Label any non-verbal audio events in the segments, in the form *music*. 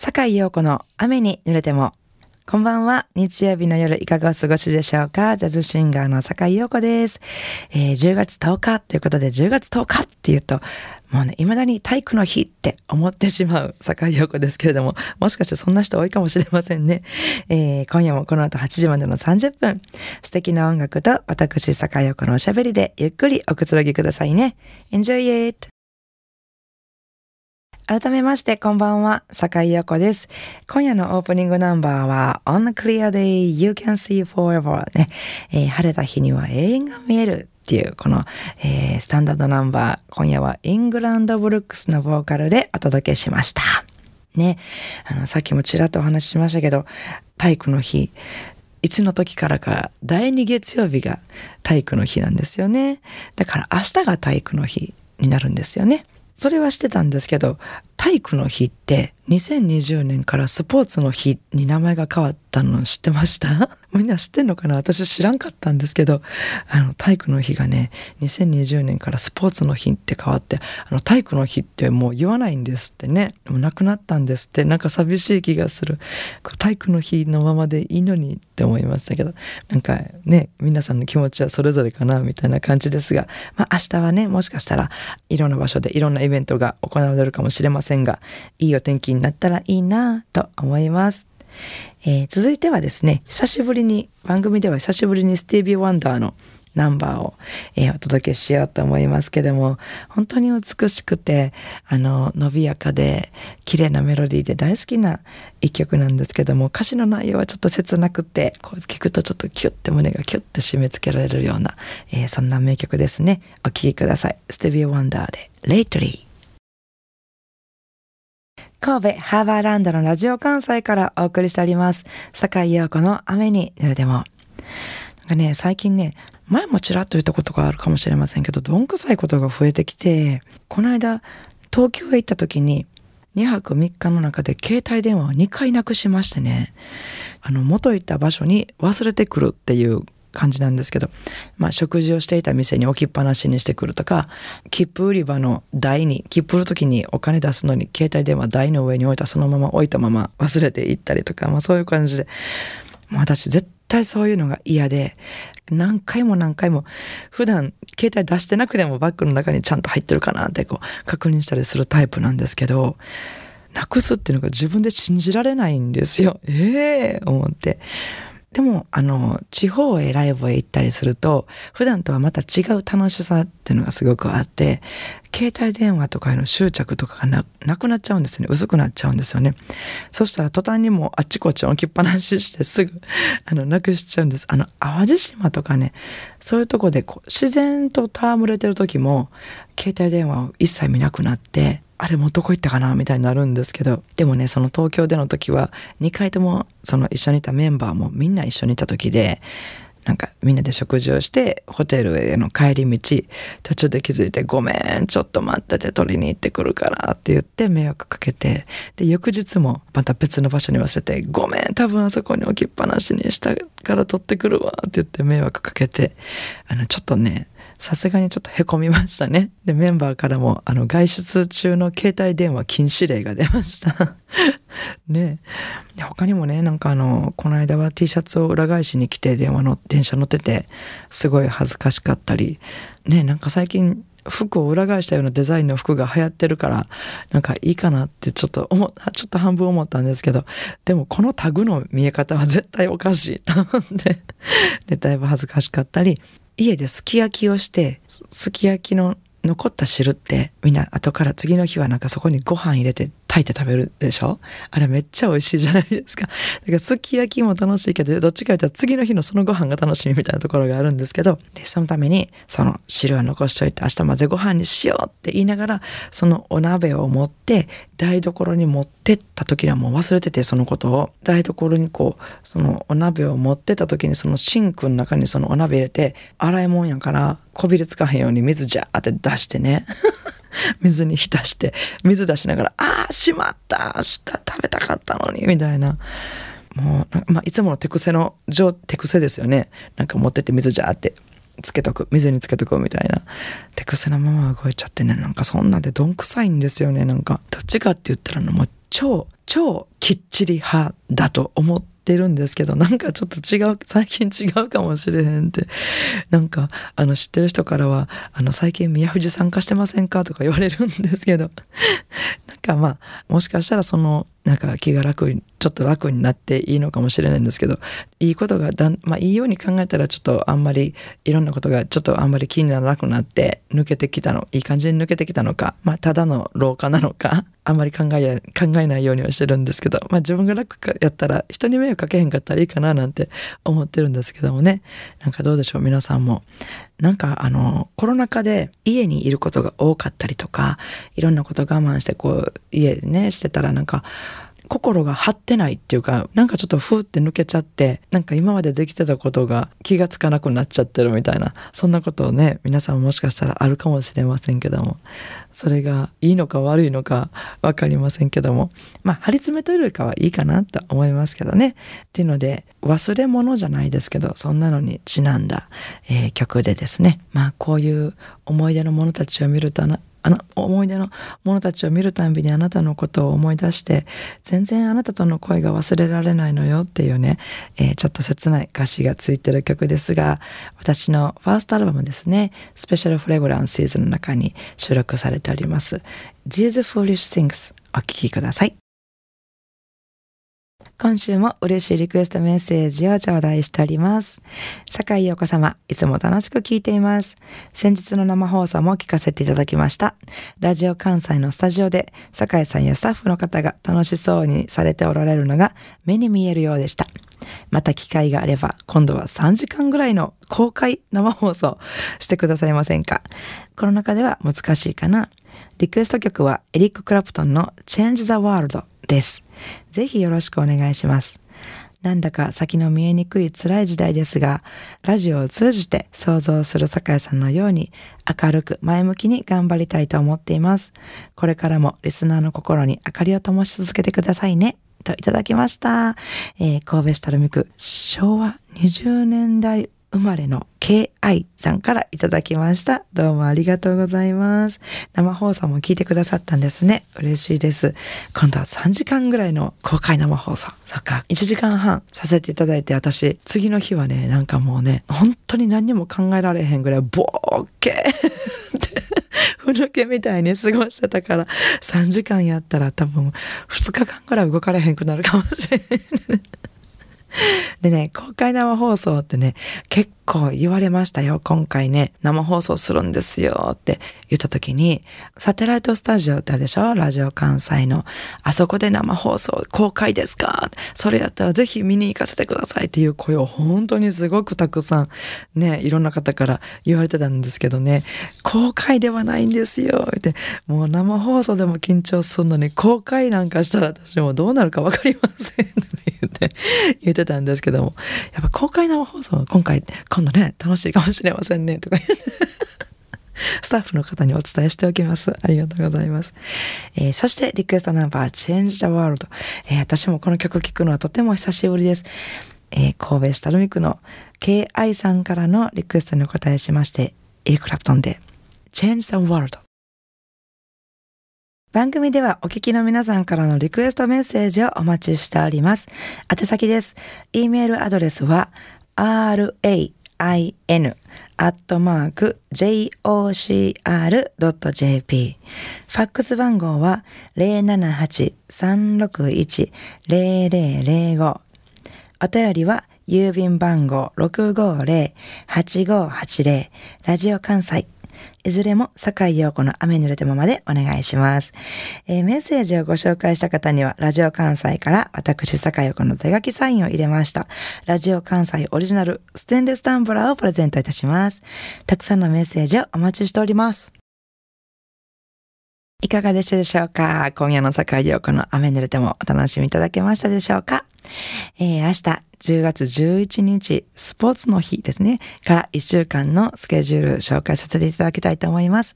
坂井陽子の雨に濡れても。こんばんは。日曜日の夜いかがお過ごしでしょうかジャズシンガーの坂井陽子です。えー、10月10日ということで10月10日っていうと、もうね、未だに体育の日って思ってしまう坂井陽子ですけれども、もしかしてそんな人多いかもしれませんね。えー、今夜もこの後8時までの30分、素敵な音楽と私坂井陽子のおしゃべりでゆっくりおくつろぎくださいね。Enjoy it! 改めまして、こんばんは、坂井陽子です。今夜のオープニングナンバーは、On a Clear Day You Can See Forever ね、えー、晴れた日には永遠が見えるっていう、この、えー、スタンダードナンバー、今夜はイングランドブルックスのボーカルでお届けしました。ね、あの、さっきもちらっとお話ししましたけど、体育の日、いつの時からか第2月曜日が体育の日なんですよね。だから明日が体育の日になるんですよね。それはしてたんですけど体育の日って2020年からスポーツの日に名前が変わったの知ってました？*laughs* みんな知ってんのかな？私知らんかったんですけど、あの、体育の日がね、2020年からスポーツの日って変わって、あの、体育の日ってもう言わないんですってね。もうなくなったんですって、なんか寂しい気がする。体育の日のままでいいのにって思いましたけど、なんかね、皆さんの気持ちはそれぞれかな、みたいな感じですが、まあ明日はね、もしかしたらいろんな場所でいろんなイベントが行われるかもしれません。が、いいお天気になったらいいなと思います。えー、続いてはですね、久しぶりに、番組では久しぶりにスティービー・ワンダーのナンバーを、えー、お届けしようと思いますけども、本当に美しくて、あの、伸びやかで、綺麗なメロディーで大好きな一曲なんですけども、歌詞の内容はちょっと切なくて、こう聞くとちょっとキュッて胸がキュッて締め付けられるような、えー、そんな名曲ですね。お聴きください。ステビー・ワンダーで、レイトリー。神戸ハーバーランドのラジオ関西からお送りしております。坂井陽子の雨に濡れても。なんかね、最近ね、前もちらっと言ったことがあるかもしれませんけど、どんくさいことが増えてきて、この間、東京へ行った時に、2泊3日の中で携帯電話を2回なくしましてね、あの、元行った場所に忘れてくるっていう感じなんですけど、まあ、食事をしていた店に置きっぱなしにしてくるとか切符売り場の台に切符売る時にお金出すのに携帯電話台の上に置いたそのまま置いたまま忘れていったりとか、まあ、そういう感じでもう私絶対そういうのが嫌で何回も何回も普段携帯出してなくてもバッグの中にちゃんと入ってるかなってこう確認したりするタイプなんですけどなくすっていうのが自分で信じられないんですよ。ええー、思って。でも、あの、地方へライブへ行ったりすると、普段とはまた違う楽しさっていうのがすごくあって、携帯電話とかへの執着とかがなくなっちゃうんですね。薄くなっちゃうんですよね。そしたら途端にもうあっちこっち置きっぱなししてすぐ、*laughs* あの、なくしちゃうんです。あの、淡路島とかね、そういうとこでこう自然と戯れてる時も、携帯電話を一切見なくなって、あれもどこ行ったかなみたいになるんですけどでもねその東京での時は2回ともその一緒にいたメンバーもみんな一緒にいた時でなんかみんなで食事をしてホテルへの帰り道途中で気づいて「ごめんちょっと待ってて取りに行ってくるから」って言って迷惑かけてで翌日もまた別の場所に忘れて「ごめん多分あそこに置きっぱなしにしたから取ってくるわ」って言って迷惑かけてあのちょっとねさすがにちょっとへこみましたね。で、メンバーからも、あの、外出中の携帯電話禁止令が出ました。*laughs* ね他にもね、なんかあの、この間は T シャツを裏返しに来て電話の、電車乗ってて、すごい恥ずかしかったり、ねなんか最近、服を裏返したようなデザインの服が流行ってるからなんかいいかなってちょっと思ちょっと半分思ったんですけどでもこのタグの見え方は絶対おかしいと思って *laughs* でだいぶ恥ずかしかったり家ですき焼きをして、すき焼きの残った汁ってみんな後から次の日はなんかそこにご飯入れて炊いて食べるでしょ？あれめっちゃ美味しいじゃないですか。*laughs* だからすき焼きも楽しいけど、どっちか言ったら次の日のそのご飯が楽しみみたいなところがあるんですけど、でそのためにその汁は残しといて明日混ぜご飯にしようって言いながら、そのお鍋を持って台所に持ってった時にはもう忘れててそのことを。台所にこうそのお鍋を持ってた時にそのシンクの中にそのお鍋入れて洗い物やからこびりつかへんように水ジャーって出してね。*laughs* *laughs* 水に浸して水出しながら「ああしまった明日食べたかったのに」みたいな。もう、まあ、いつもの手癖の手癖ですよね。なんか持ってって水ジャーってつけとく水につけとくみたいな。手癖のまま動いちゃってねなんかそんなんでどんくさいんですよねなんか。どっちかって言ったらもう超超きっちり派だと思ってるんですけどなんかちょっと違う最近違うかもしれへんってなんかあの知ってる人からは「あの最近宮藤参加してませんか?」とか言われるんですけど *laughs* なんかまあもしかしたらそのなんか気が楽にちょっと楽になっていいのかもしれないんですけどいいことがだん、まあ、いいように考えたらちょっとあんまりいろんなことがちょっとあんまり気にならなくなって抜けてきたのいい感じに抜けてきたのか、まあ、ただの老化なのかあんまり考え考えないようにはしてるんですけど、まあ、自分が楽かやったら人に迷惑かけへんかったらいいかななんて思ってるんですけどもね。なんかどうでしょう皆さんも。なんかあのコロナ禍で家にいることが多かったりとかいろんなこと我慢してこう家でねしてたらなんか心が張ってないっていうかなんかちょっとふーって抜けちゃってなんか今までできてたことが気がつかなくなっちゃってるみたいなそんなことをね皆さんもしかしたらあるかもしれませんけどもそれがいいのか悪いのか分かりませんけどもまあ張り詰めというよりかはいいかなと思いますけどね。っていうので忘れ物じゃないですけどそんなのにちなんだ、えー、曲でですね。まあこういう思い出の者たちを見るとあの思い出の者たちを見るたんびにあなたのことを思い出して全然あなたとの恋が忘れられないのよっていうね、えー、ちょっと切ない歌詞がついてる曲ですが私のファーストアルバムですねスペシャルフレグランシーズンの中に収録されております。These Foolish Things お聴きください。今週も嬉しいリクエストメッセージを頂戴しております。坂井陽子様、いつも楽しく聞いています。先日の生放送も聞かせていただきました。ラジオ関西のスタジオで、坂井さんやスタッフの方が楽しそうにされておられるのが目に見えるようでした。また機会があれば、今度は3時間ぐらいの公開生放送してくださいませんか。コロナ禍では難しいかな。リクエスト曲はエリック・クラプトンの Change the World です。ぜひよろしくお願いします。なんだか先の見えにくい辛い時代ですが、ラジオを通じて想像する酒井さんのように明るく前向きに頑張りたいと思っています。これからもリスナーの心に明かりを灯し続けてくださいね。といただきました。えー、神戸市垂水区昭和20年代生まれの KI さんからいただきました。どうもありがとうございます。生放送も聞いてくださったんですね。嬉しいです。今度は3時間ぐらいの公開生放送。そっか、1時間半させていただいて、私、次の日はね、なんかもうね、本当に何にも考えられへんぐらい、ボーケーって *laughs* ふぬけみたいに過ごしてたから、3時間やったら多分2日間ぐらい動かれへんくなるかもしれない。*laughs* でね、公開生放送ってね、結構言われましたよ。今回ね、生放送するんですよって言った時に、サテライトスタジオってあるでしょ？ラジオ関西の。あそこで生放送公開ですか？それやったらぜひ見に行かせてください。っていう声を本当にすごくたくさんね、いろんな方から言われてたんですけどね、公開ではないんですよ。って、もう生放送でも緊張するのに公開なんかしたら私もどうなるかわかりません。って言って、言ってたんですけども、やっぱ公開生放送は今回、今度ね、楽しいかもしれませんね、とか *laughs* スタッフの方にお伝えしておきます。ありがとうございます。えー、そしてリクエストナンバー Change the World、えー、私もこの曲聴くのはとても久しぶりです。えー、神戸市垂水区の KI さんからのリクエストにお答えしまして、エリクラプトンで Change the World 番組ではお聞きの皆さんからのリクエストメッセージをお待ちしております。宛先です。e メールアドレスは rain アットマーク jocr.jp ファックス番号は078-361-0005お便りは郵便番号650-8580ラジオ関西いずれも坂井陽子の雨濡れてままでお願いします、えー、メッセージをご紹介した方には、ラジオ関西から私坂井陽子の手書きサインを入れました。ラジオ関西オリジナルステンレスタンブラーをプレゼントいたします。たくさんのメッセージをお待ちしております。いかがでしたでしょうか？今夜の坂井陽子の雨濡れてもお楽しみいただけましたでしょうか？えー、明日10月11日、スポーツの日ですね、から1週間のスケジュール紹介させていただきたいと思います。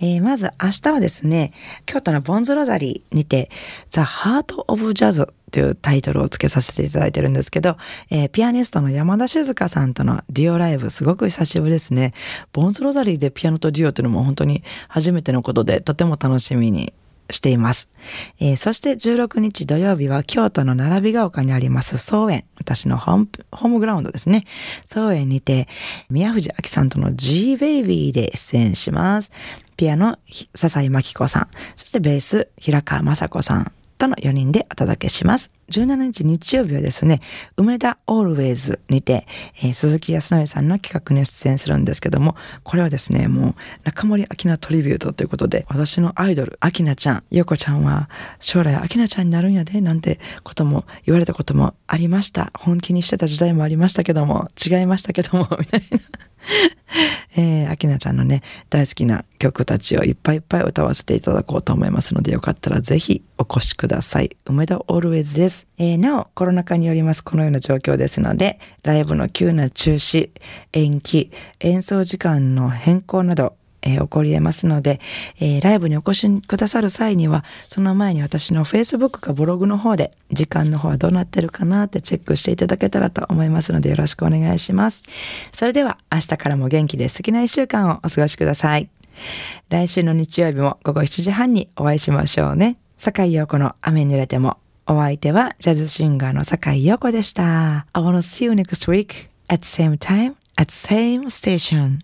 えー、まず明日はですね、京都のボンズロザリーにて、The Heart of Jazz というタイトルを付けさせていただいてるんですけど、えー、ピアニストの山田静香さんとのデュオライブ、すごく久しぶりですね。ボンズロザリーでピアノとデュオっていうのも本当に初めてのことで、とても楽しみにしています。えー、そして16日土曜日は京都の並びが丘にあります草園。私のホームホームグラウンドですね。草園にて宮藤明さんとの G-Baby で出演します。ピアノ、笹井真紀子さん。そしてベース、平川雅子さん。との4人でお届けします。17日日曜日はですね、梅田オールウェイズにて、えー、鈴木康則さんの企画に出演するんですけども、これはですね、もう中森明菜トリビュートということで、私のアイドル、明菜ちゃん、ゆこちゃんは将来明菜ちゃんになるんやで、なんてことも言われたこともありました。本気にしてた時代もありましたけども、違いましたけども、みたいな。えー、アキナちゃんのね、大好きな曲たちをいっぱいいっぱい歌わせていただこうと思いますので、よかったらぜひお越しください。梅田オールウェイズです。えー、なお、コロナ禍によりますこのような状況ですので、ライブの急な中止、延期、演奏時間の変更など、えー、起こり得ますので、えー、ライブにお越しくださる際には、その前に私の Facebook かブログの方で、時間の方はどうなってるかなってチェックしていただけたらと思いますので、よろしくお願いします。それでは、明日からも元気で素敵な一週間をお過ごしください。来週の日曜日も午後7時半にお会いしましょうね。坂井陽子の雨に濡れても。お相手はジャズシンガーの坂井陽子でした。I wanna see you next week at same time at same station.